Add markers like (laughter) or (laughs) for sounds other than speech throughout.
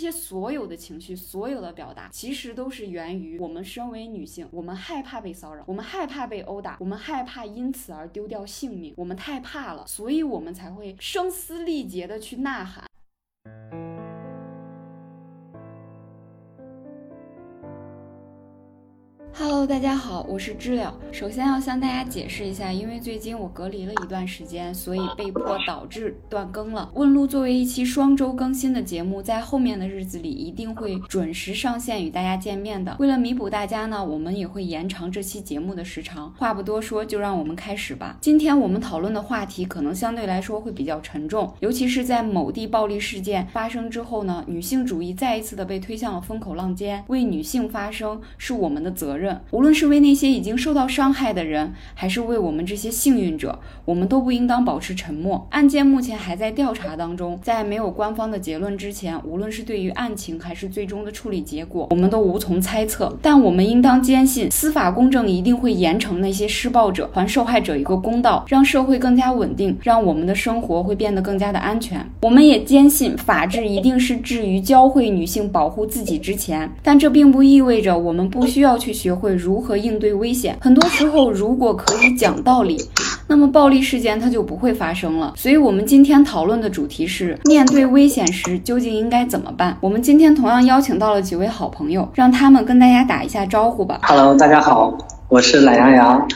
这些所有的情绪，所有的表达，其实都是源于我们身为女性，我们害怕被骚扰，我们害怕被殴打，我们害怕因此而丢掉性命，我们太怕了，所以我们才会声嘶力竭的去呐喊。Hello，大家好，我是知了。首先要向大家解释一下，因为最近我隔离了一段时间，所以被迫导致断更了。问路作为一期双周更新的节目，在后面的日子里一定会准时上线与大家见面的。为了弥补大家呢，我们也会延长这期节目的时长。话不多说，就让我们开始吧。今天我们讨论的话题可能相对来说会比较沉重，尤其是在某地暴力事件发生之后呢，女性主义再一次的被推向了风口浪尖。为女性发声是我们的责任。无论是为那些已经受到伤害的人，还是为我们这些幸运者，我们都不应当保持沉默。案件目前还在调查当中，在没有官方的结论之前，无论是对于案情还是最终的处理结果，我们都无从猜测。但我们应当坚信，司法公正一定会严惩那些施暴者，还受害者一个公道，让社会更加稳定，让我们的生活会变得更加的安全。我们也坚信，法治一定是置于教会女性保护自己之前。但这并不意味着我们不需要去学会。如何应对危险？很多时候，如果可以讲道理，那么暴力事件它就不会发生了。所以，我们今天讨论的主题是：面对危险时究竟应该怎么办？我们今天同样邀请到了几位好朋友，让他们跟大家打一下招呼吧。Hello，大家好，我是懒羊羊，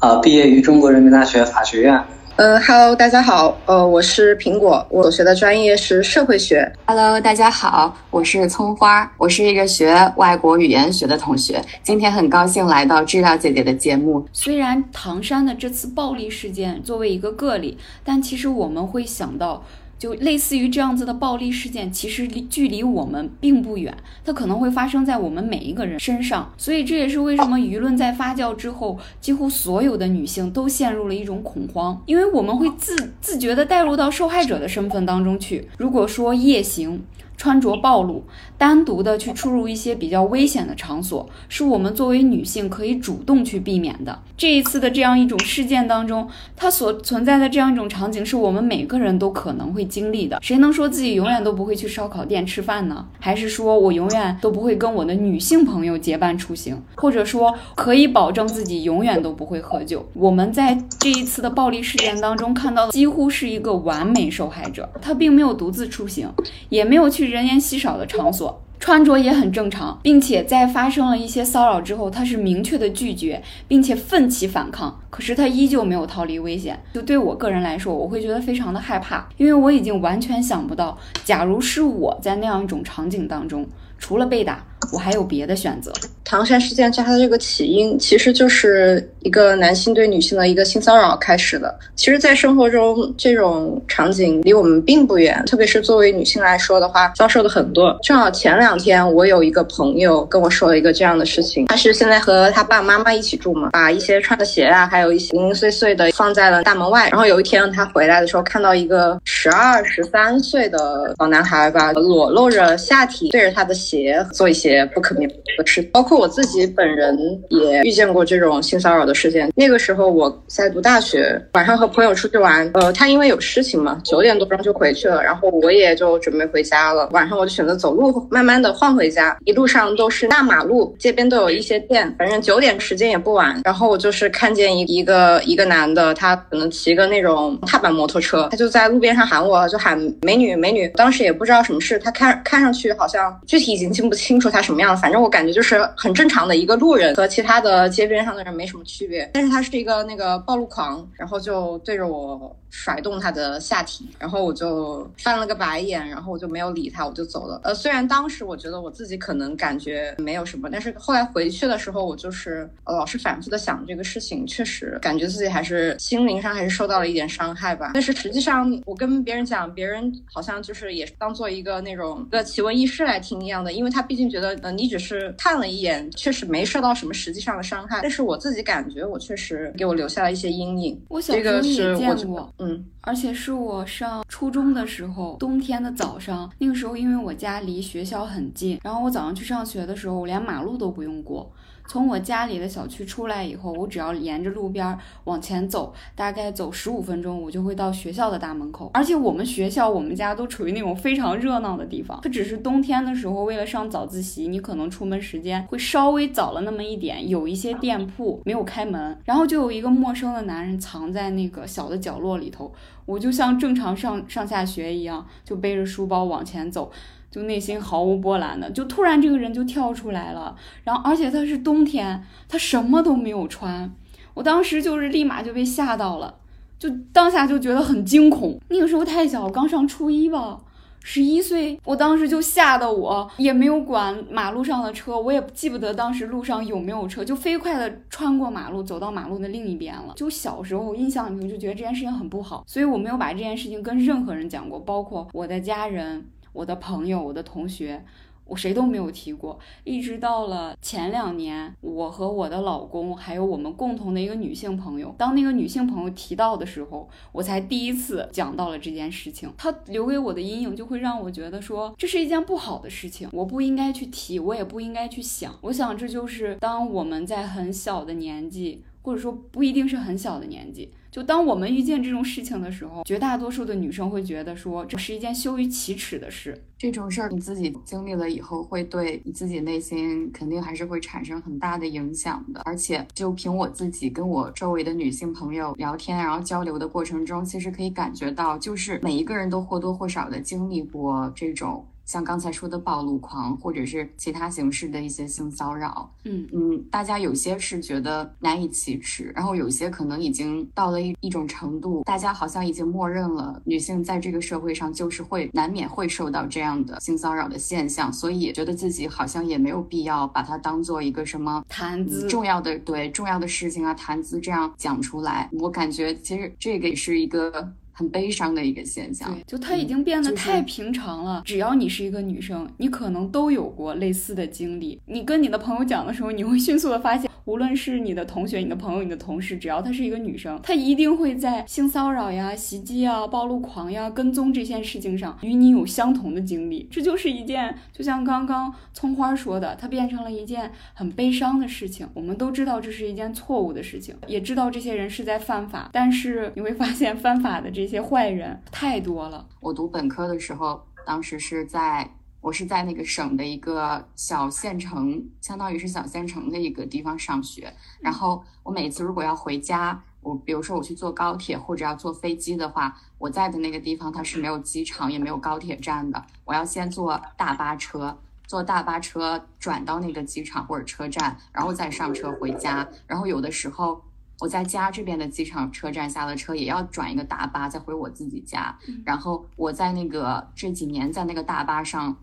呃，毕业于中国人民大学法学院。呃，Hello，大家好，呃，我是苹果，我学的专业是社会学。Hello，大家好，我是葱花，我是一个学外国语言学的同学。今天很高兴来到知了姐姐的节目。虽然唐山的这次暴力事件作为一个个例，但其实我们会想到。就类似于这样子的暴力事件，其实离距离我们并不远，它可能会发生在我们每一个人身上。所以这也是为什么舆论在发酵之后，几乎所有的女性都陷入了一种恐慌，因为我们会自自觉的带入到受害者的身份当中去。如果说夜行。穿着暴露，单独的去出入一些比较危险的场所，是我们作为女性可以主动去避免的。这一次的这样一种事件当中，它所存在的这样一种场景，是我们每个人都可能会经历的。谁能说自己永远都不会去烧烤店吃饭呢？还是说我永远都不会跟我的女性朋友结伴出行？或者说可以保证自己永远都不会喝酒？我们在这一次的暴力事件当中看到的，几乎是一个完美受害者。他并没有独自出行，也没有去。人烟稀少的场所，穿着也很正常，并且在发生了一些骚扰之后，他是明确的拒绝，并且奋起反抗。可是他依旧没有逃离危险。就对我个人来说，我会觉得非常的害怕，因为我已经完全想不到，假如是我在那样一种场景当中，除了被打。我还有别的选择。唐山事件它的这个起因，其实就是一个男性对女性的一个性骚扰开始的。其实，在生活中，这种场景离我们并不远，特别是作为女性来说的话，遭受的很多。正好前两天，我有一个朋友跟我说了一个这样的事情，他是现在和他爸爸妈妈一起住嘛，把一些穿的鞋啊，还有一些零零碎碎的放在了大门外。然后有一天他回来的时候，看到一个十二十三岁的小男孩吧，裸露着下体对着他的鞋做一些。也不可面的事，包括我自己本人也遇见过这种性骚扰的事件。那个时候我在读大学，晚上和朋友出去玩，呃，他因为有事情嘛，九点多钟就回去了，然后我也就准备回家了。晚上我就选择走路，慢慢的晃回家，一路上都是大马路，街边都有一些店，反正九点时间也不晚。然后我就是看见一一个一个男的，他可能骑个那种踏板摩托车，他就在路边上喊我，就喊美女美女。当时也不知道什么事，他看看上去好像具体已经记不清楚他什么样。反正我感觉就是很正常的一个路人，和其他的街边上的人没什么区别。但是他是一个那个暴露狂，然后就对着我。甩动他的下体，然后我就翻了个白眼，然后我就没有理他，我就走了。呃，虽然当时我觉得我自己可能感觉没有什么，但是后来回去的时候，我就是呃老是反复的想这个事情，确实感觉自己还是心灵上还是受到了一点伤害吧。但是实际上，我跟别人讲，别人好像就是也是当做一个那种个奇闻异事来听一样的，因为他毕竟觉得呃你只是看了一眼，确实没受到什么实际上的伤害。但是我自己感觉我确实给我留下了一些阴影。我小时候也见过。嗯，而且是我上初中的时候，冬天的早上，那个时候因为我家离学校很近，然后我早上去上学的时候，我连马路都不用过。从我家里的小区出来以后，我只要沿着路边往前走，大概走十五分钟，我就会到学校的大门口。而且我们学校、我们家都处于那种非常热闹的地方。它只是冬天的时候，为了上早自习，你可能出门时间会稍微早了那么一点，有一些店铺没有开门，然后就有一个陌生的男人藏在那个小的角落里头。我就像正常上上下学一样，就背着书包往前走。就内心毫无波澜的，就突然这个人就跳出来了，然后而且他是冬天，他什么都没有穿，我当时就是立马就被吓到了，就当下就觉得很惊恐。那个时候太小，刚上初一吧，十一岁，我当时就吓得我也没有管马路上的车，我也记不得当时路上有没有车，就飞快的穿过马路，走到马路的另一边了。就小时候印象里头就觉得这件事情很不好，所以我没有把这件事情跟任何人讲过，包括我的家人。我的朋友，我的同学，我谁都没有提过。一直到了前两年，我和我的老公，还有我们共同的一个女性朋友，当那个女性朋友提到的时候，我才第一次讲到了这件事情。她留给我的阴影，就会让我觉得说，这是一件不好的事情，我不应该去提，我也不应该去想。我想，这就是当我们在很小的年纪，或者说不一定是很小的年纪。就当我们遇见这种事情的时候，绝大多数的女生会觉得说这是一件羞于启齿的事。这种事儿你自己经历了以后，会对你自己内心肯定还是会产生很大的影响的。而且就凭我自己跟我周围的女性朋友聊天，然后交流的过程中，其实可以感觉到，就是每一个人都或多或少的经历过这种。像刚才说的暴露狂，或者是其他形式的一些性骚扰，嗯嗯，大家有些是觉得难以启齿，然后有些可能已经到了一一种程度，大家好像已经默认了女性在这个社会上就是会难免会受到这样的性骚扰的现象，所以觉得自己好像也没有必要把它当做一个什么谈资重要的对重要的事情啊谈资这样讲出来。我感觉其实这个也是一个。很悲伤的一个现象，对，就它已经变得太平常了。只要你是一个女生，你可能都有过类似的经历。你跟你的朋友讲的时候，你会迅速的发现。无论是你的同学、你的朋友、你的同事，只要她是一个女生，她一定会在性骚扰呀、袭击啊、暴露狂呀、跟踪这件事情上与你有相同的经历。这就是一件，就像刚刚葱花说的，它变成了一件很悲伤的事情。我们都知道这是一件错误的事情，也知道这些人是在犯法，但是你会发现 (laughs) 犯法的这些坏人太多了。我读本科的时候，当时是在。我是在那个省的一个小县城，相当于是小县城的一个地方上学。然后我每次如果要回家，我比如说我去坐高铁或者要坐飞机的话，我在的那个地方它是没有机场也没有高铁站的，我要先坐大巴车，坐大巴车转到那个机场或者车站，然后再上车回家。然后有的时候我在家这边的机场车站下了车，也要转一个大巴再回我自己家。然后我在那个这几年在那个大巴上。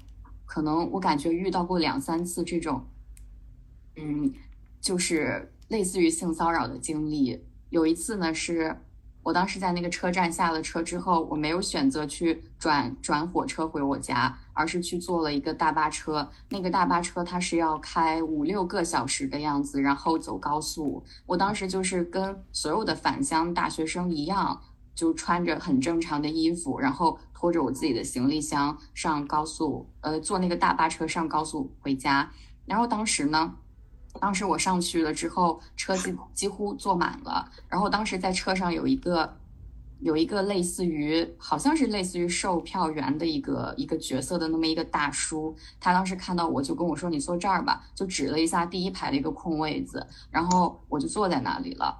可能我感觉遇到过两三次这种，嗯，就是类似于性骚扰的经历。有一次呢，是我当时在那个车站下了车之后，我没有选择去转转火车回我家，而是去坐了一个大巴车。那个大巴车它是要开五六个小时的样子，然后走高速。我当时就是跟所有的返乡大学生一样。就穿着很正常的衣服，然后拖着我自己的行李箱上高速，呃，坐那个大巴车上高速回家。然后当时呢，当时我上去了之后，车几 (laughs) 几乎坐满了。然后当时在车上有一个有一个类似于好像是类似于售票员的一个一个角色的那么一个大叔，他当时看到我就跟我说：“你坐这儿吧。”就指了一下第一排的一个空位子，然后我就坐在那里了。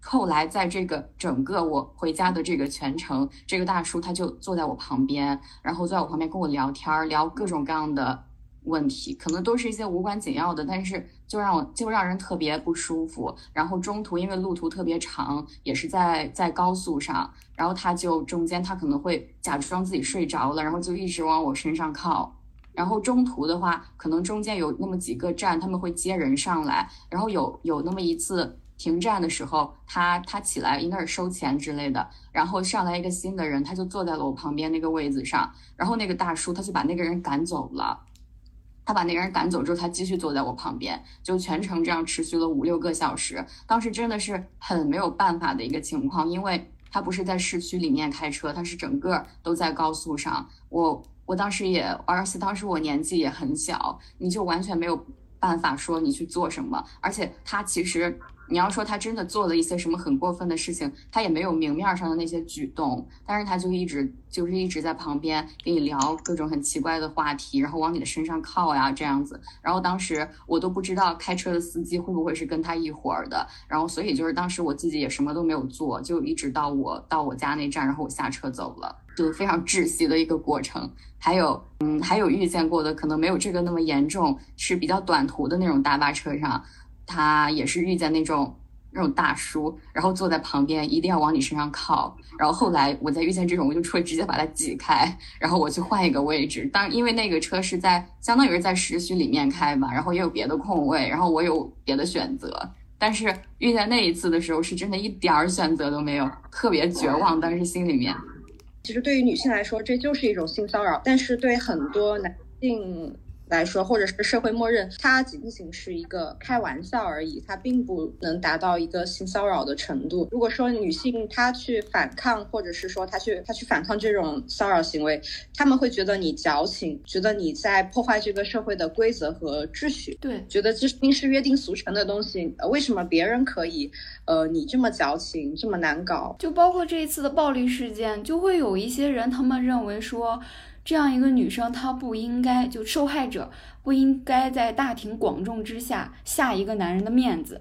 后来，在这个整个我回家的这个全程，这个大叔他就坐在我旁边，然后坐在我旁边跟我聊天，聊各种各样的问题，可能都是一些无关紧要的，但是就让我就让人特别不舒服。然后中途因为路途特别长，也是在在高速上，然后他就中间他可能会假装自己睡着了，然后就一直往我身上靠。然后中途的话，可能中间有那么几个站他们会接人上来，然后有有那么一次。停站的时候，他他起来应该是收钱之类的，然后上来一个新的人，他就坐在了我旁边那个位子上，然后那个大叔他就把那个人赶走了，他把那个人赶走之后，他继续坐在我旁边，就全程这样持续了五六个小时。当时真的是很没有办法的一个情况，因为他不是在市区里面开车，他是整个都在高速上。我我当时也，而且当时我年纪也很小，你就完全没有。办法说你去做什么，而且他其实。你要说他真的做了一些什么很过分的事情，他也没有明面上的那些举动，但是他就一直就是一直在旁边跟你聊各种很奇怪的话题，然后往你的身上靠呀这样子。然后当时我都不知道开车的司机会不会是跟他一伙儿的，然后所以就是当时我自己也什么都没有做，就一直到我到我家那站，然后我下车走了，就非常窒息的一个过程。还有，嗯，还有遇见过的可能没有这个那么严重，是比较短途的那种大巴车上。他也是遇见那种那种大叔，然后坐在旁边，一定要往你身上靠。然后后来我再遇见这种，我就会直接把他挤开，然后我去换一个位置。当因为那个车是在相当于是在市区里面开吧，然后也有别的空位，然后我有别的选择。但是遇见那一次的时候，是真的一点儿选择都没有，特别绝望。当时心里面，其实对于女性来说，这就是一种性骚扰，但是对很多男性。来说，或者是社会默认，它仅仅是一个开玩笑而已，它并不能达到一个性骚扰的程度。如果说女性她去反抗，或者是说她去她去反抗这种骚扰行为，他们会觉得你矫情，觉得你在破坏这个社会的规则和秩序。对，觉得这明是约定俗成的东西，呃，为什么别人可以，呃，你这么矫情，这么难搞？就包括这一次的暴力事件，就会有一些人，他们认为说。这样一个女生，她不应该就受害者不应该在大庭广众之下下一个男人的面子，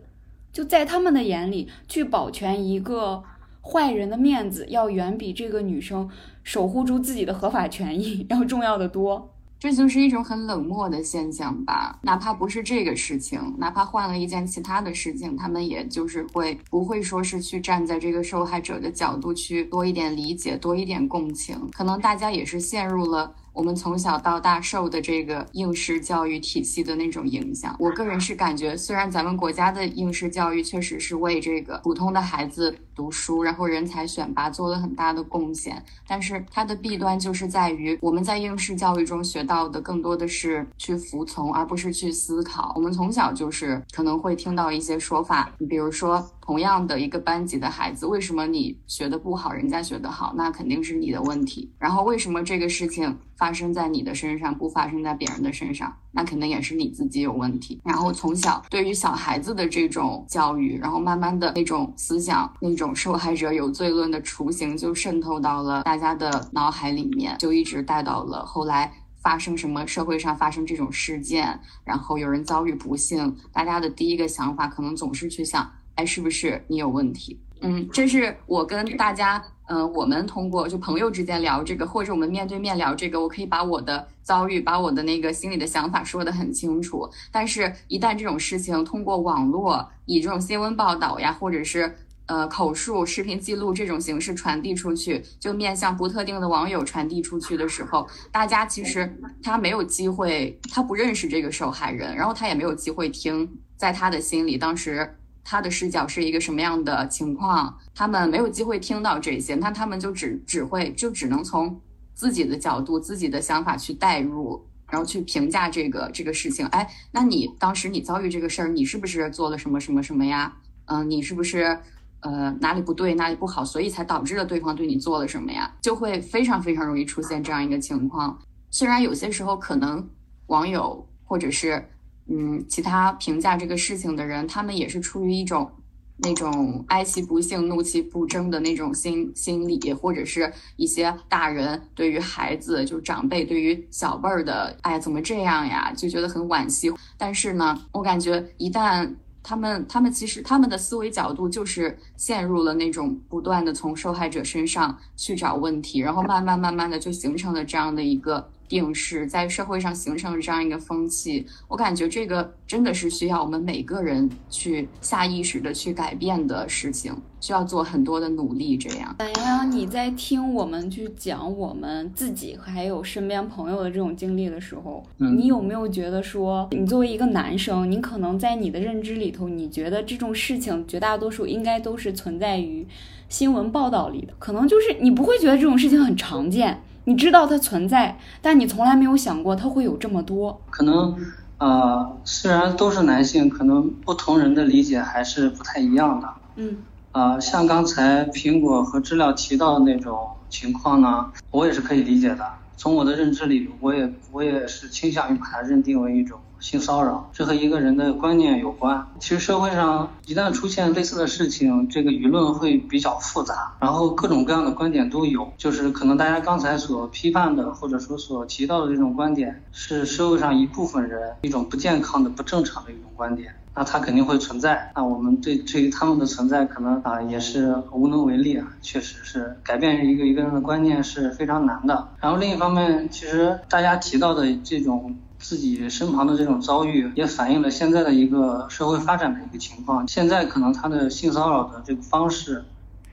就在他们的眼里，去保全一个坏人的面子，要远比这个女生守护住自己的合法权益要重要的多。这就是一种很冷漠的现象吧，哪怕不是这个事情，哪怕换了一件其他的事情，他们也就是会不会说是去站在这个受害者的角度去多一点理解，多一点共情，可能大家也是陷入了。我们从小到大受的这个应试教育体系的那种影响，我个人是感觉，虽然咱们国家的应试教育确实是为这个普通的孩子读书，然后人才选拔做了很大的贡献，但是它的弊端就是在于我们在应试教育中学到的更多的是去服从，而不是去思考。我们从小就是可能会听到一些说法，比如说。同样的一个班级的孩子，为什么你学的不好，人家学得好？那肯定是你的问题。然后为什么这个事情发生在你的身上，不发生在别人的身上？那肯定也是你自己有问题。然后从小对于小孩子的这种教育，然后慢慢的那种思想，那种受害者有罪论的雏形就渗透到了大家的脑海里面，就一直带到了后来发生什么社会上发生这种事件，然后有人遭遇不幸，大家的第一个想法可能总是去想。哎，是不是你有问题？嗯，这是我跟大家，嗯，我们通过就朋友之间聊这个，或者我们面对面聊这个，我可以把我的遭遇，把我的那个心里的想法说得很清楚。但是，一旦这种事情通过网络，以这种新闻报道呀，或者是呃口述、视频记录这种形式传递出去，就面向不特定的网友传递出去的时候，大家其实他没有机会，他不认识这个受害人，然后他也没有机会听，在他的心里当时。他的视角是一个什么样的情况？他们没有机会听到这些，那他们就只只会就只能从自己的角度、自己的想法去代入，然后去评价这个这个事情。哎，那你当时你遭遇这个事儿，你是不是做了什么什么什么呀？嗯，你是不是呃哪里不对，哪里不好，所以才导致了对方对你做了什么呀？就会非常非常容易出现这样一个情况。虽然有些时候可能网友或者是。嗯，其他评价这个事情的人，他们也是出于一种那种哀其不幸，怒其不争的那种心心理，或者是一些大人对于孩子，就长辈对于小辈儿的，哎，怎么这样呀，就觉得很惋惜。但是呢，我感觉一旦他们，他们其实他们的思维角度就是陷入了那种不断的从受害者身上去找问题，然后慢慢慢慢的就形成了这样的一个。定势在社会上形成了这样一个风气，我感觉这个真的是需要我们每个人去下意识的去改变的事情，需要做很多的努力。这样，懒羊羊，你在听我们去讲我们自己还有身边朋友的这种经历的时候，你有没有觉得说，你作为一个男生，你可能在你的认知里头，你觉得这种事情绝大多数应该都是存在于新闻报道里的，可能就是你不会觉得这种事情很常见。你知道它存在，但你从来没有想过它会有这么多。可能，呃，虽然都是男性，可能不同人的理解还是不太一样的。嗯。呃，像刚才苹果和知了提到的那种情况呢，我也是可以理解的。从我的认知里，我也我也是倾向于把它认定为一种性骚扰，这和一个人的观念有关。其实社会上一旦出现类似的事情，这个舆论会比较复杂，然后各种各样的观点都有。就是可能大家刚才所批判的，或者说所提到的这种观点，是社会上一部分人一种不健康的、不正常的一种观点。那它肯定会存在，那我们对对于他们的存在，可能啊也是无能为力啊，确实是改变一个一个人的观念是非常难的。然后另一方面，其实大家提到的这种自己身旁的这种遭遇，也反映了现在的一个社会发展的一个情况。现在可能他的性骚扰的这个方式，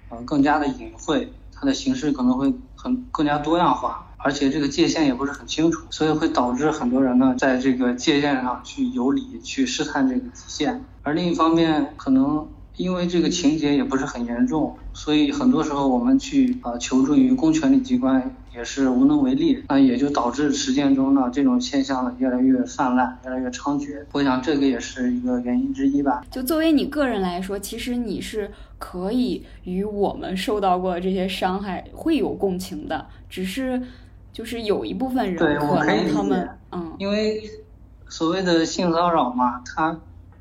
呃更加的隐晦，它的形式可能会很更加多样化。而且这个界限也不是很清楚，所以会导致很多人呢，在这个界限上去游离，去试探这个底线。而另一方面，可能因为这个情节也不是很严重，所以很多时候我们去啊求助于公权力机关也是无能为力。那也就导致实践中呢，这种现象呢越来越泛滥，越来越猖獗。我想这个也是一个原因之一吧。就作为你个人来说，其实你是可以与我们受到过这些伤害会有共情的，只是。就是有一部分人可能他们嗯，因为所谓的性骚扰嘛，它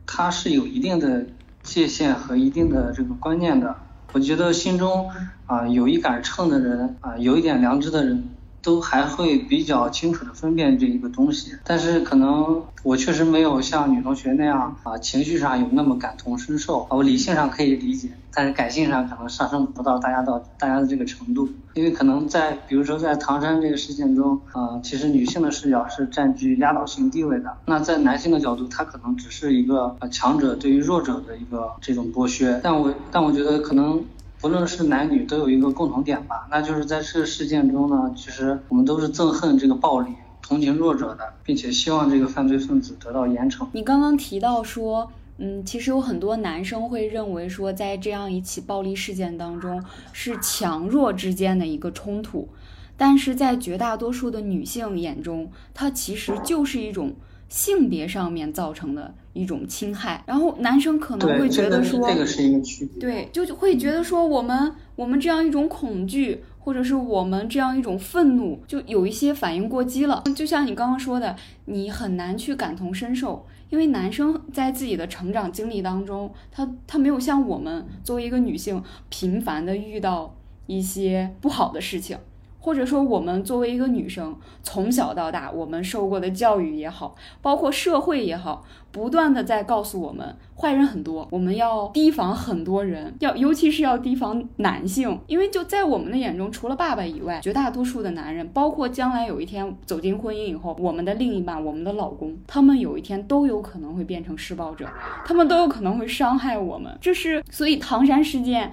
它是有一定的界限和一定的这个观念的。我觉得心中啊有一杆秤的人啊，有一点良知的人。都还会比较清楚的分辨这一个东西，但是可能我确实没有像女同学那样啊，情绪上有那么感同身受。我理性上可以理解，但是感性上可能上升不到大家到大家的这个程度。因为可能在比如说在唐山这个事件中，啊，其实女性的视角是占据压倒性地位的。那在男性的角度，他可能只是一个强者对于弱者的一个这种剥削。但我但我觉得可能。不论是男女，都有一个共同点吧，那就是在这个事件中呢，其实我们都是憎恨这个暴力，同情弱者的，并且希望这个犯罪分子得到严惩。你刚刚提到说，嗯，其实有很多男生会认为说，在这样一起暴力事件当中，是强弱之间的一个冲突，但是在绝大多数的女性眼中，它其实就是一种。性别上面造成的一种侵害，然后男生可能会觉得说，这个是一个区别，对，就会觉得说我们我们这样一种恐惧，或者是我们这样一种愤怒，就有一些反应过激了。就像你刚刚说的，你很难去感同身受，因为男生在自己的成长经历当中，他他没有像我们作为一个女性频繁的遇到一些不好的事情。或者说，我们作为一个女生，从小到大，我们受过的教育也好，包括社会也好。不断的在告诉我们，坏人很多，我们要提防很多人，要尤其是要提防男性，因为就在我们的眼中，除了爸爸以外，绝大多数的男人，包括将来有一天走进婚姻以后，我们的另一半，我们的老公，他们有一天都有可能会变成施暴者，(laughs) 他们都有可能会伤害我们。这是所以唐山事件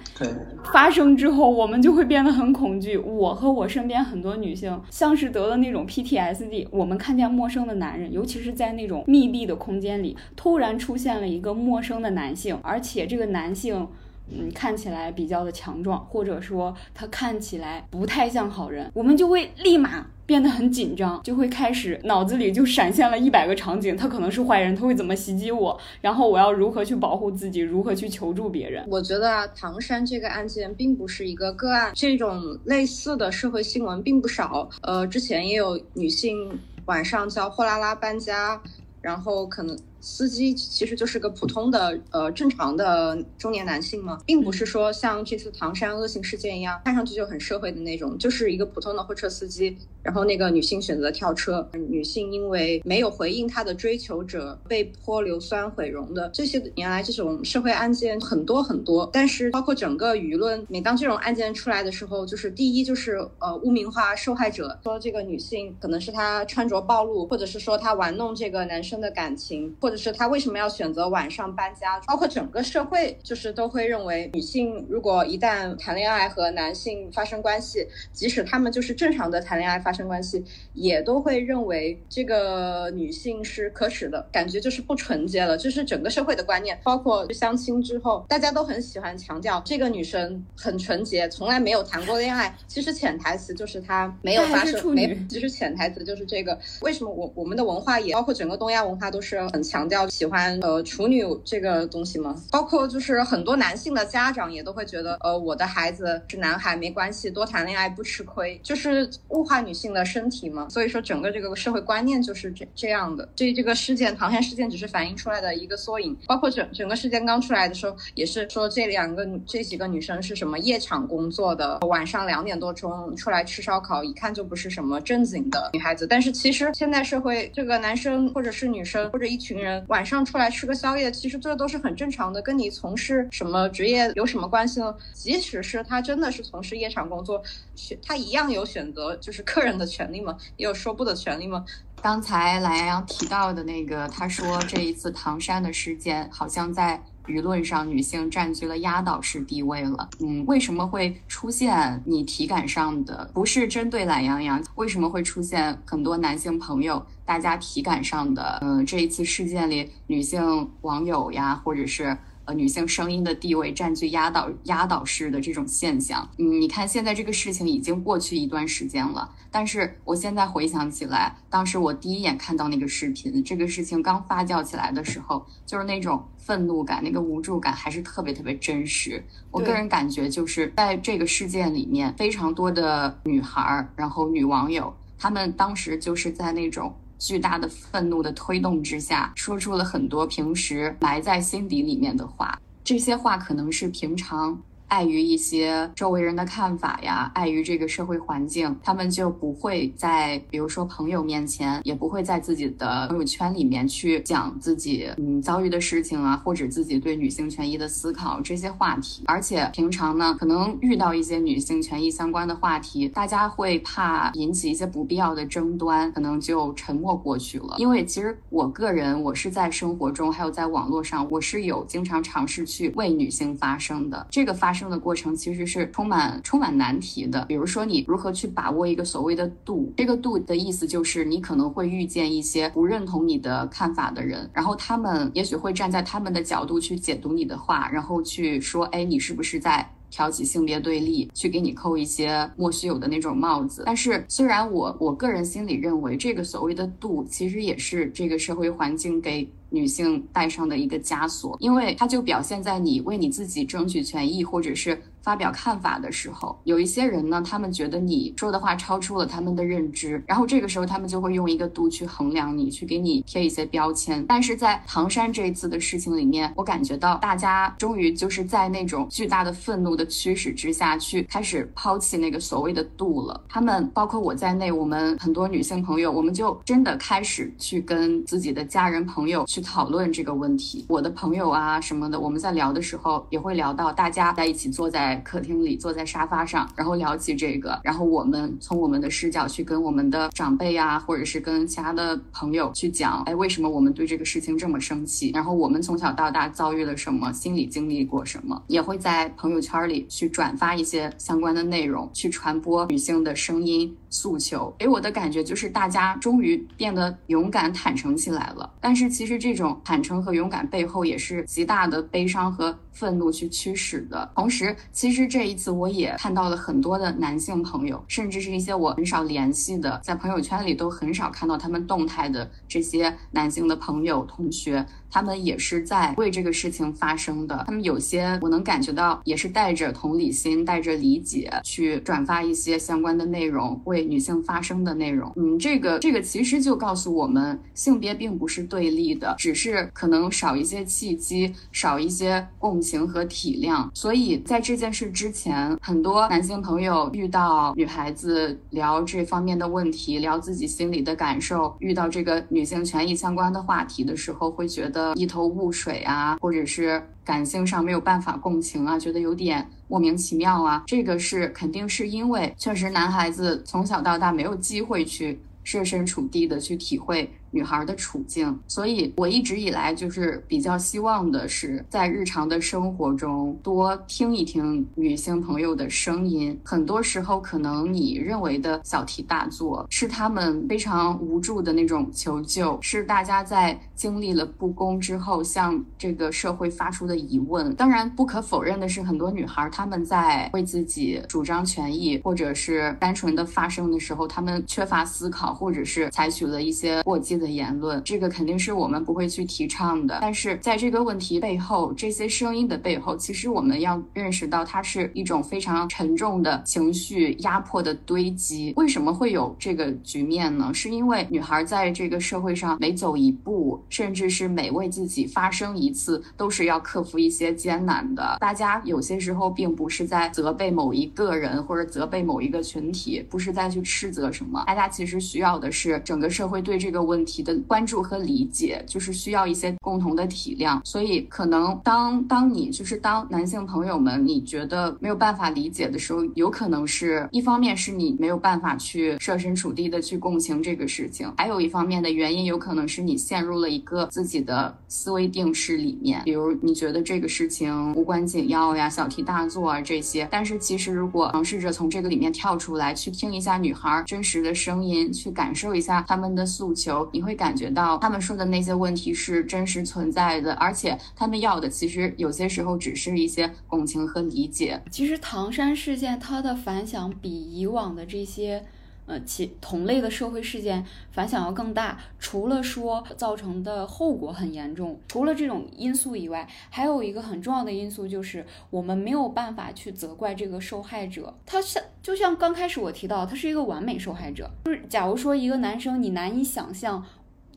发生之后，我们就会变得很恐惧。我和我身边很多女性，像是得了那种 PTSD，我们看见陌生的男人，尤其是在那种密闭的空间里。突然出现了一个陌生的男性，而且这个男性，嗯，看起来比较的强壮，或者说他看起来不太像好人，我们就会立马变得很紧张，就会开始脑子里就闪现了一百个场景，他可能是坏人，他会怎么袭击我，然后我要如何去保护自己，如何去求助别人。我觉得，唐山这个案件并不是一个个案，这种类似的社会新闻并不少。呃，之前也有女性晚上叫货拉拉搬家，然后可能。司机其实就是个普通的呃正常的中年男性嘛，并不是说像这次唐山恶性事件一样，看上去就很社会的那种，就是一个普通的货车司机。然后那个女性选择跳车，女性因为没有回应她的追求者，被泼硫酸毁容的这些年来这种社会案件很多很多。但是包括整个舆论，每当这种案件出来的时候，就是第一就是呃污名化受害者，说这个女性可能是她穿着暴露，或者是说她玩弄这个男生的感情，或。就是他为什么要选择晚上搬家？包括整个社会，就是都会认为女性如果一旦谈恋爱和男性发生关系，即使他们就是正常的谈恋爱发生关系，也都会认为这个女性是可耻的，感觉就是不纯洁了。就是整个社会的观念。包括相亲之后，大家都很喜欢强调这个女生很纯洁，从来没有谈过恋爱。其实潜台词就是她没有发生，没。其实潜台词就是这个。为什么我我们的文化也包括整个东亚文化都是很强。强调喜欢呃处女这个东西吗？包括就是很多男性的家长也都会觉得，呃，我的孩子是男孩没关系，多谈恋爱不吃亏，就是物化女性的身体嘛。所以说整个这个社会观念就是这这样的。这这个事件唐山事件只是反映出来的一个缩影，包括整整个事件刚出来的时候，也是说这两个这几个女生是什么夜场工作的，晚上两点多钟出来吃烧烤，一看就不是什么正经的女孩子。但是其实现在社会这个男生或者是女生或者一群人晚上出来吃个宵夜，其实这都是很正常的，跟你从事什么职业有什么关系呢？即使是他真的是从事夜场工作，选他一样有选择就是客人的权利嘛？也有说不的权利嘛？刚才懒羊羊提到的那个，他说这一次唐山的事件，好像在舆论上女性占据了压倒式地位了。嗯，为什么会出现你体感上的？不是针对懒羊羊，为什么会出现很多男性朋友，大家体感上的？嗯，这一次事件里，女性网友呀，或者是。呃，女性声音的地位占据压倒压倒式的这种现象，嗯，你看现在这个事情已经过去一段时间了，但是我现在回想起来，当时我第一眼看到那个视频，这个事情刚发酵起来的时候，就是那种愤怒感，那个无助感还是特别特别真实。我个人感觉就是在这个事件里面，非常多的女孩儿，然后女网友，她们当时就是在那种。巨大的愤怒的推动之下，说出了很多平时埋在心底里面的话。这些话可能是平常。碍于一些周围人的看法呀，碍于这个社会环境，他们就不会在，比如说朋友面前，也不会在自己的朋友圈里面去讲自己嗯遭遇的事情啊，或者自己对女性权益的思考这些话题。而且平常呢，可能遇到一些女性权益相关的话题，大家会怕引起一些不必要的争端，可能就沉默过去了。因为其实我个人，我是在生活中还有在网络上，我是有经常尝试去为女性发声的。这个发生。的过程其实是充满充满难题的，比如说你如何去把握一个所谓的度，这个度的意思就是你可能会遇见一些不认同你的看法的人，然后他们也许会站在他们的角度去解读你的话，然后去说，哎，你是不是在挑起性别对立，去给你扣一些莫须有的那种帽子？但是虽然我我个人心里认为，这个所谓的度其实也是这个社会环境给。女性带上的一个枷锁，因为它就表现在你为你自己争取权益，或者是发表看法的时候，有一些人呢，他们觉得你说的话超出了他们的认知，然后这个时候他们就会用一个度去衡量你，去给你贴一些标签。但是在唐山这一次的事情里面，我感觉到大家终于就是在那种巨大的愤怒的驱使之下去开始抛弃那个所谓的度了。他们包括我在内，我们很多女性朋友，我们就真的开始去跟自己的家人朋友去。讨论这个问题，我的朋友啊什么的，我们在聊的时候也会聊到，大家在一起坐在客厅里，坐在沙发上，然后聊起这个，然后我们从我们的视角去跟我们的长辈啊，或者是跟其他的朋友去讲，哎，为什么我们对这个事情这么生气？然后我们从小到大遭遇了什么，心里经历过什么，也会在朋友圈里去转发一些相关的内容，去传播女性的声音诉求。给我的感觉就是大家终于变得勇敢坦诚起来了，但是其实这。这种坦诚和勇敢背后，也是极大的悲伤和愤怒去驱使的。同时，其实这一次我也看到了很多的男性朋友，甚至是一些我很少联系的，在朋友圈里都很少看到他们动态的这些男性的朋友、同学。他们也是在为这个事情发生的。他们有些我能感觉到，也是带着同理心、带着理解去转发一些相关的内容，为女性发声的内容。嗯，这个这个其实就告诉我们，性别并不是对立的，只是可能少一些契机，少一些共情和体谅。所以在这件事之前，很多男性朋友遇到女孩子聊这方面的问题，聊自己心里的感受，遇到这个女性权益相关的话题的时候，会觉得。一头雾水啊，或者是感性上没有办法共情啊，觉得有点莫名其妙啊。这个是肯定是因为确实男孩子从小到大没有机会去设身处地的去体会。女孩的处境，所以我一直以来就是比较希望的是，在日常的生活中多听一听女性朋友的声音。很多时候，可能你认为的小题大做，是她们非常无助的那种求救，是大家在经历了不公之后向这个社会发出的疑问。当然，不可否认的是，很多女孩她们在为自己主张权益，或者是单纯的发声的时候，她们缺乏思考，或者是采取了一些过激。的言论，这个肯定是我们不会去提倡的。但是在这个问题背后，这些声音的背后，其实我们要认识到，它是一种非常沉重的情绪压迫的堆积。为什么会有这个局面呢？是因为女孩在这个社会上每走一步，甚至是每为自己发声一次，都是要克服一些艰难的。大家有些时候并不是在责备某一个人，或者责备某一个群体，不是在去斥责什么。大家其实需要的是整个社会对这个问题的关注和理解，就是需要一些共同的体谅。所以，可能当当你就是当男性朋友们你觉得没有办法理解的时候，有可能是一方面是你没有办法去设身处地的去共情这个事情，还有一方面的原因有可能是你陷入了一个自己的思维定式里面，比如你觉得这个事情无关紧要呀、小题大做啊这些。但是其实如果尝试着从这个里面跳出来，去听一下女孩真实的声音，去感受一下他们的诉求，你会感觉到他们说的那些问题是真实存在的，而且他们要的其实有些时候只是一些共情和理解。其实唐山事件它的反响比以往的这些。呃，其同类的社会事件反响要更大。除了说造成的后果很严重，除了这种因素以外，还有一个很重要的因素就是我们没有办法去责怪这个受害者。他像就像刚开始我提到，他是一个完美受害者。就是假如说一个男生，你难以想象。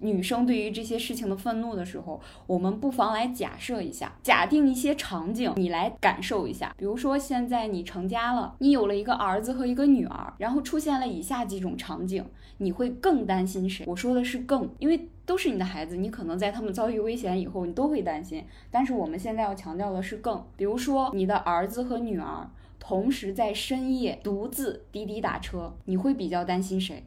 女生对于这些事情的愤怒的时候，我们不妨来假设一下，假定一些场景，你来感受一下。比如说，现在你成家了，你有了一个儿子和一个女儿，然后出现了以下几种场景，你会更担心谁？我说的是更，因为都是你的孩子，你可能在他们遭遇危险以后，你都会担心。但是我们现在要强调的是更，比如说你的儿子和女儿同时在深夜独自滴滴打车，你会比较担心谁？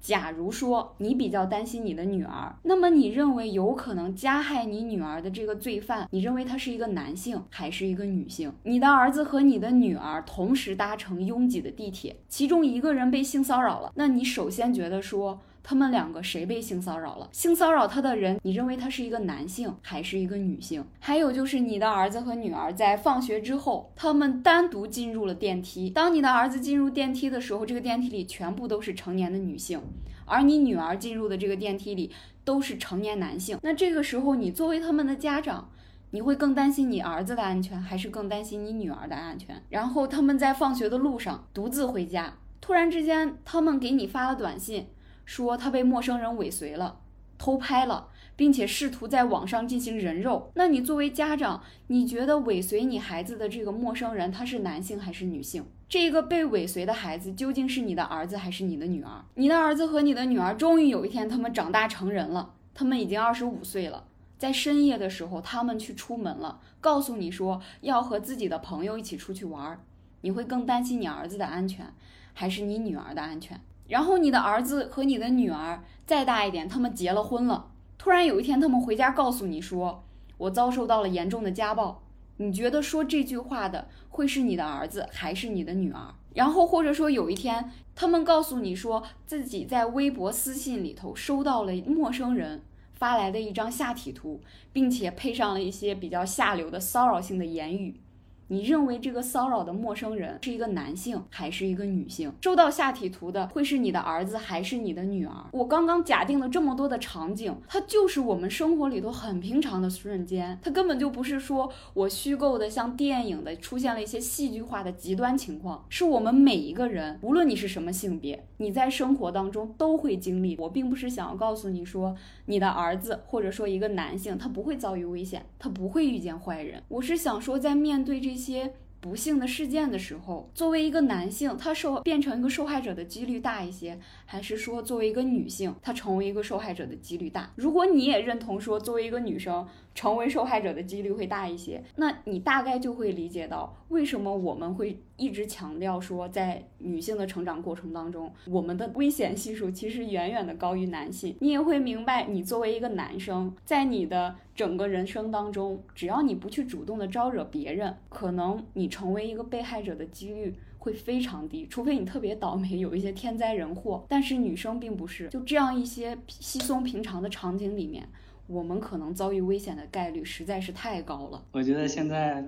假如说你比较担心你的女儿，那么你认为有可能加害你女儿的这个罪犯，你认为他是一个男性还是一个女性？你的儿子和你的女儿同时搭乘拥挤的地铁，其中一个人被性骚扰了，那你首先觉得说？他们两个谁被性骚扰了？性骚扰他的人，你认为他是一个男性还是一个女性？还有就是你的儿子和女儿在放学之后，他们单独进入了电梯。当你的儿子进入电梯的时候，这个电梯里全部都是成年的女性，而你女儿进入的这个电梯里都是成年男性。那这个时候，你作为他们的家长，你会更担心你儿子的安全，还是更担心你女儿的安全？然后他们在放学的路上独自回家，突然之间，他们给你发了短信。说他被陌生人尾随了，偷拍了，并且试图在网上进行人肉。那你作为家长，你觉得尾随你孩子的这个陌生人他是男性还是女性？这个被尾随的孩子究竟是你的儿子还是你的女儿？你的儿子和你的女儿终于有一天他们长大成人了，他们已经二十五岁了，在深夜的时候他们去出门了，告诉你说要和自己的朋友一起出去玩儿，你会更担心你儿子的安全，还是你女儿的安全？然后你的儿子和你的女儿再大一点，他们结了婚了。突然有一天，他们回家告诉你说：“我遭受到了严重的家暴。”你觉得说这句话的会是你的儿子还是你的女儿？然后或者说有一天，他们告诉你说自己在微博私信里头收到了陌生人发来的一张下体图，并且配上了一些比较下流的骚扰性的言语。你认为这个骚扰的陌生人是一个男性还是一个女性？收到下体图的会是你的儿子还是你的女儿？我刚刚假定了这么多的场景，它就是我们生活里头很平常的瞬间，它根本就不是说我虚构的像电影的出现了一些戏剧化的极端情况，是我们每一个人，无论你是什么性别，你在生活当中都会经历。我并不是想要告诉你说你的儿子或者说一个男性他不会遭遇危险，他不会遇见坏人。我是想说在面对这。一些不幸的事件的时候，作为一个男性，他受变成一个受害者的几率大一些，还是说作为一个女性，她成为一个受害者的几率大？如果你也认同说作为一个女生。成为受害者的几率会大一些，那你大概就会理解到为什么我们会一直强调说，在女性的成长过程当中，我们的危险系数其实远远的高于男性。你也会明白，你作为一个男生，在你的整个人生当中，只要你不去主动的招惹别人，可能你成为一个被害者的几率会非常低，除非你特别倒霉，有一些天灾人祸。但是女生并不是，就这样一些稀松平常的场景里面。我们可能遭遇危险的概率实在是太高了。我觉得现在，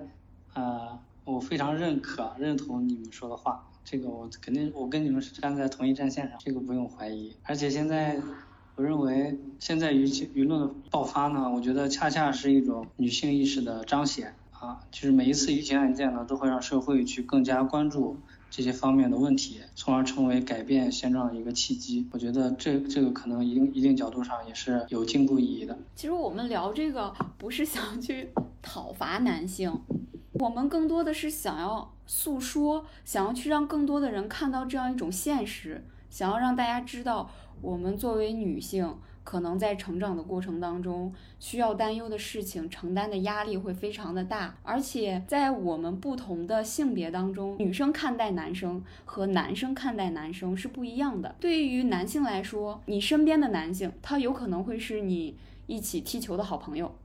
呃，我非常认可、认同你们说的话，这个我肯定，我跟你们是站在同一战线上，这个不用怀疑。而且现在，我认为现在舆情舆论的爆发呢，我觉得恰恰是一种女性意识的彰显啊，就是每一次舆情案件呢，都会让社会去更加关注这些方面的问题，从而成为改变现状的一个契机。我觉得这这个可能一定一定角度上也是有进步意义的。其实我们聊这个不是想去讨伐男性，我们更多的是想要诉说，想要去让更多的人看到这样一种现实。想要让大家知道，我们作为女性，可能在成长的过程当中，需要担忧的事情、承担的压力会非常的大，而且在我们不同的性别当中，女生看待男生和男生看待男生是不一样的。对于男性来说，你身边的男性，他有可能会是你一起踢球的好朋友，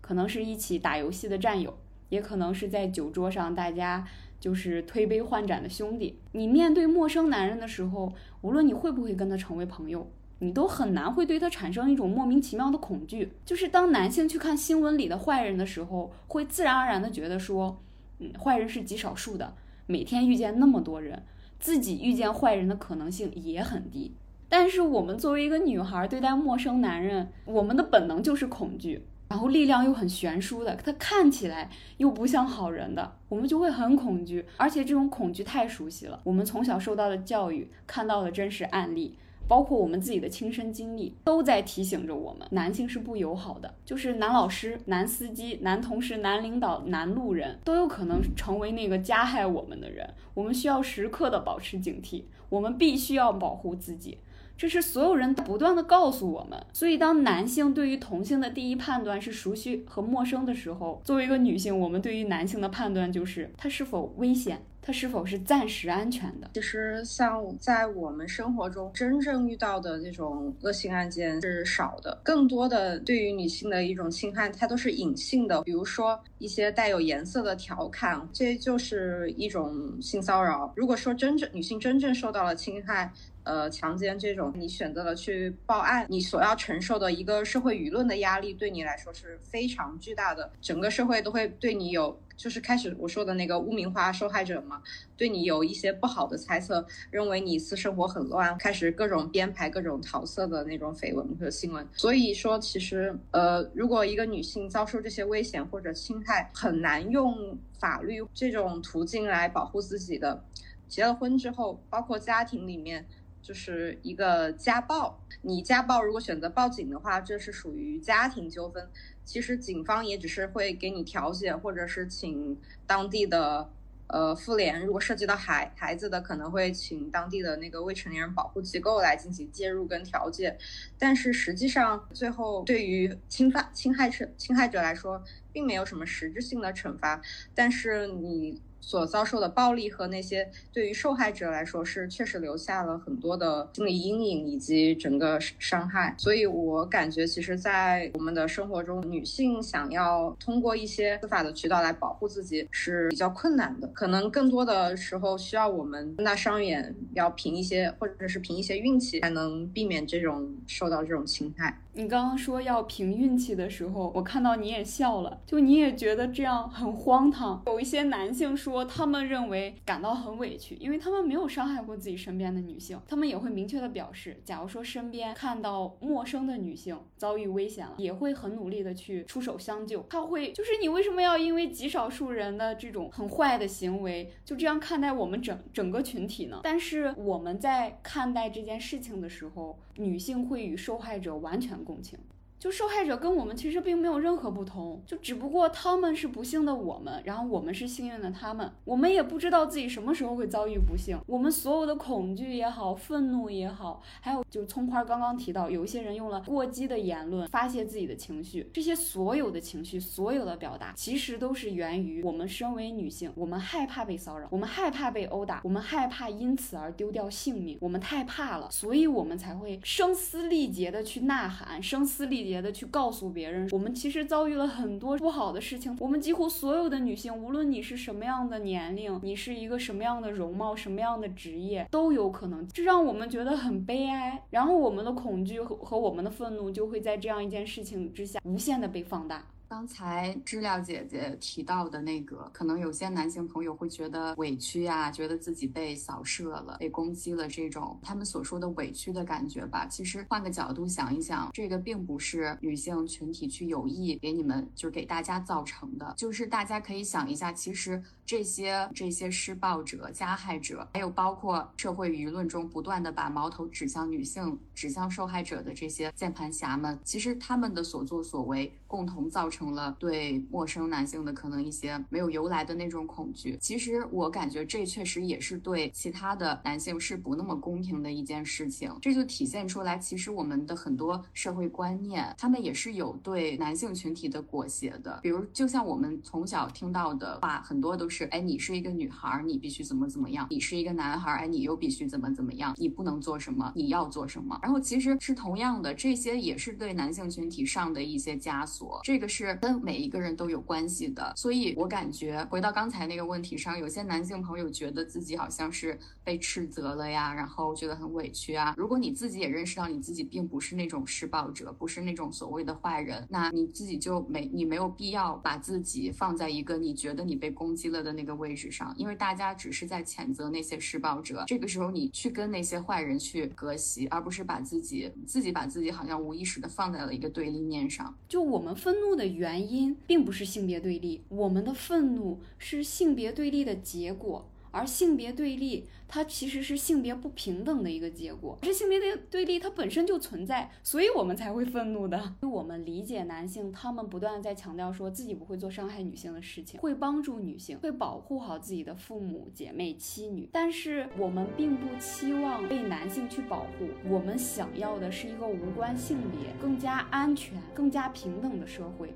可能是一起打游戏的战友，也可能是在酒桌上大家。就是推杯换盏的兄弟。你面对陌生男人的时候，无论你会不会跟他成为朋友，你都很难会对他产生一种莫名其妙的恐惧。就是当男性去看新闻里的坏人的时候，会自然而然的觉得说，嗯，坏人是极少数的，每天遇见那么多人，自己遇见坏人的可能性也很低。但是我们作为一个女孩，对待陌生男人，我们的本能就是恐惧。然后力量又很悬殊的，他看起来又不像好人的，我们就会很恐惧，而且这种恐惧太熟悉了。我们从小受到的教育，看到的真实案例，包括我们自己的亲身经历，都在提醒着我们，男性是不友好的。就是男老师、男司机、男同事、男领导、男路人，都有可能成为那个加害我们的人。我们需要时刻的保持警惕，我们必须要保护自己。这是所有人不断的告诉我们，所以当男性对于同性的第一判断是熟悉和陌生的时候，作为一个女性，我们对于男性的判断就是他是否危险，它是否是暂时安全的。其实像在我们生活中真正遇到的这种恶性案件是少的，更多的对于女性的一种侵害，它都是隐性的，比如说一些带有颜色的调侃，这就是一种性骚扰。如果说真正女性真正受到了侵害，呃，强奸这种，你选择了去报案，你所要承受的一个社会舆论的压力，对你来说是非常巨大的。整个社会都会对你有，就是开始我说的那个污名化受害者嘛，对你有一些不好的猜测，认为你私生活很乱，开始各种编排各种桃色的那种绯闻和新闻。所以说，其实呃，如果一个女性遭受这些危险或者侵害，很难用法律这种途径来保护自己的。结了婚之后，包括家庭里面。就是一个家暴，你家暴如果选择报警的话，这是属于家庭纠纷。其实警方也只是会给你调解，或者是请当地的呃妇联。如果涉及到孩孩子的，可能会请当地的那个未成年人保护机构来进行介入跟调解。但是实际上，最后对于侵犯侵害者侵害者来说，并没有什么实质性的惩罚。但是你。所遭受的暴力和那些对于受害者来说是确实留下了很多的心理阴影以及整个伤害，所以我感觉其实，在我们的生活中，女性想要通过一些司法的渠道来保护自己是比较困难的，可能更多的时候需要我们那双眼要凭一些或者是凭一些运气才能避免这种受到这种侵害。你刚刚说要凭运气的时候，我看到你也笑了，就你也觉得这样很荒唐。有一些男性说，他们认为感到很委屈，因为他们没有伤害过自己身边的女性。他们也会明确的表示，假如说身边看到陌生的女性遭遇危险了，也会很努力的去出手相救。他会就是你为什么要因为极少数人的这种很坏的行为，就这样看待我们整整个群体呢？但是我们在看待这件事情的时候，女性会与受害者完全。共情。就受害者跟我们其实并没有任何不同，就只不过他们是不幸的我们，然后我们是幸运的他们。我们也不知道自己什么时候会遭遇不幸。我们所有的恐惧也好，愤怒也好，还有就葱花刚刚提到，有一些人用了过激的言论发泄自己的情绪。这些所有的情绪，所有的表达，其实都是源于我们身为女性，我们害怕被骚扰，我们害怕被殴打，我们害怕因此而丢掉性命，我们太怕了，所以我们才会声嘶力竭的去呐喊，声嘶力。别的去告诉别人，我们其实遭遇了很多不好的事情。我们几乎所有的女性，无论你是什么样的年龄，你是一个什么样的容貌，什么样的职业，都有可能。这让我们觉得很悲哀。然后我们的恐惧和和我们的愤怒就会在这样一件事情之下无限的被放大。刚才知了姐姐提到的那个，可能有些男性朋友会觉得委屈啊，觉得自己被扫射了、被攻击了，这种他们所说的委屈的感觉吧。其实换个角度想一想，这个并不是女性群体去有意给你们，就是给大家造成的。就是大家可以想一下，其实这些这些施暴者、加害者，还有包括社会舆论中不断的把矛头指向女性、指向受害者的这些键盘侠们，其实他们的所作所为，共同造成。成了对陌生男性的可能一些没有由来的那种恐惧。其实我感觉这确实也是对其他的男性是不那么公平的一件事情。这就体现出来，其实我们的很多社会观念，他们也是有对男性群体的裹挟的。比如，就像我们从小听到的话，很多都是：哎，你是一个女孩，你必须怎么怎么样；你是一个男孩，哎，你又必须怎么怎么样。你不能做什么，你要做什么。然后其实是同样的，这些也是对男性群体上的一些枷锁。这个是。是跟每一个人都有关系的，所以我感觉回到刚才那个问题上，有些男性朋友觉得自己好像是被斥责了呀，然后觉得很委屈啊。如果你自己也认识到你自己并不是那种施暴者，不是那种所谓的坏人，那你自己就没你没有必要把自己放在一个你觉得你被攻击了的那个位置上，因为大家只是在谴责那些施暴者。这个时候你去跟那些坏人去隔席，而不是把自己自己把自己好像无意识的放在了一个对立面上。就我们愤怒的。原因并不是性别对立，我们的愤怒是性别对立的结果。而性别对立，它其实是性别不平等的一个结果。这性别的对立，它本身就存在，所以我们才会愤怒的。我们理解男性，他们不断在强调说自己不会做伤害女性的事情，会帮助女性，会保护好自己的父母、姐妹、妻女。但是我们并不期望被男性去保护，我们想要的是一个无关性别、更加安全、更加平等的社会。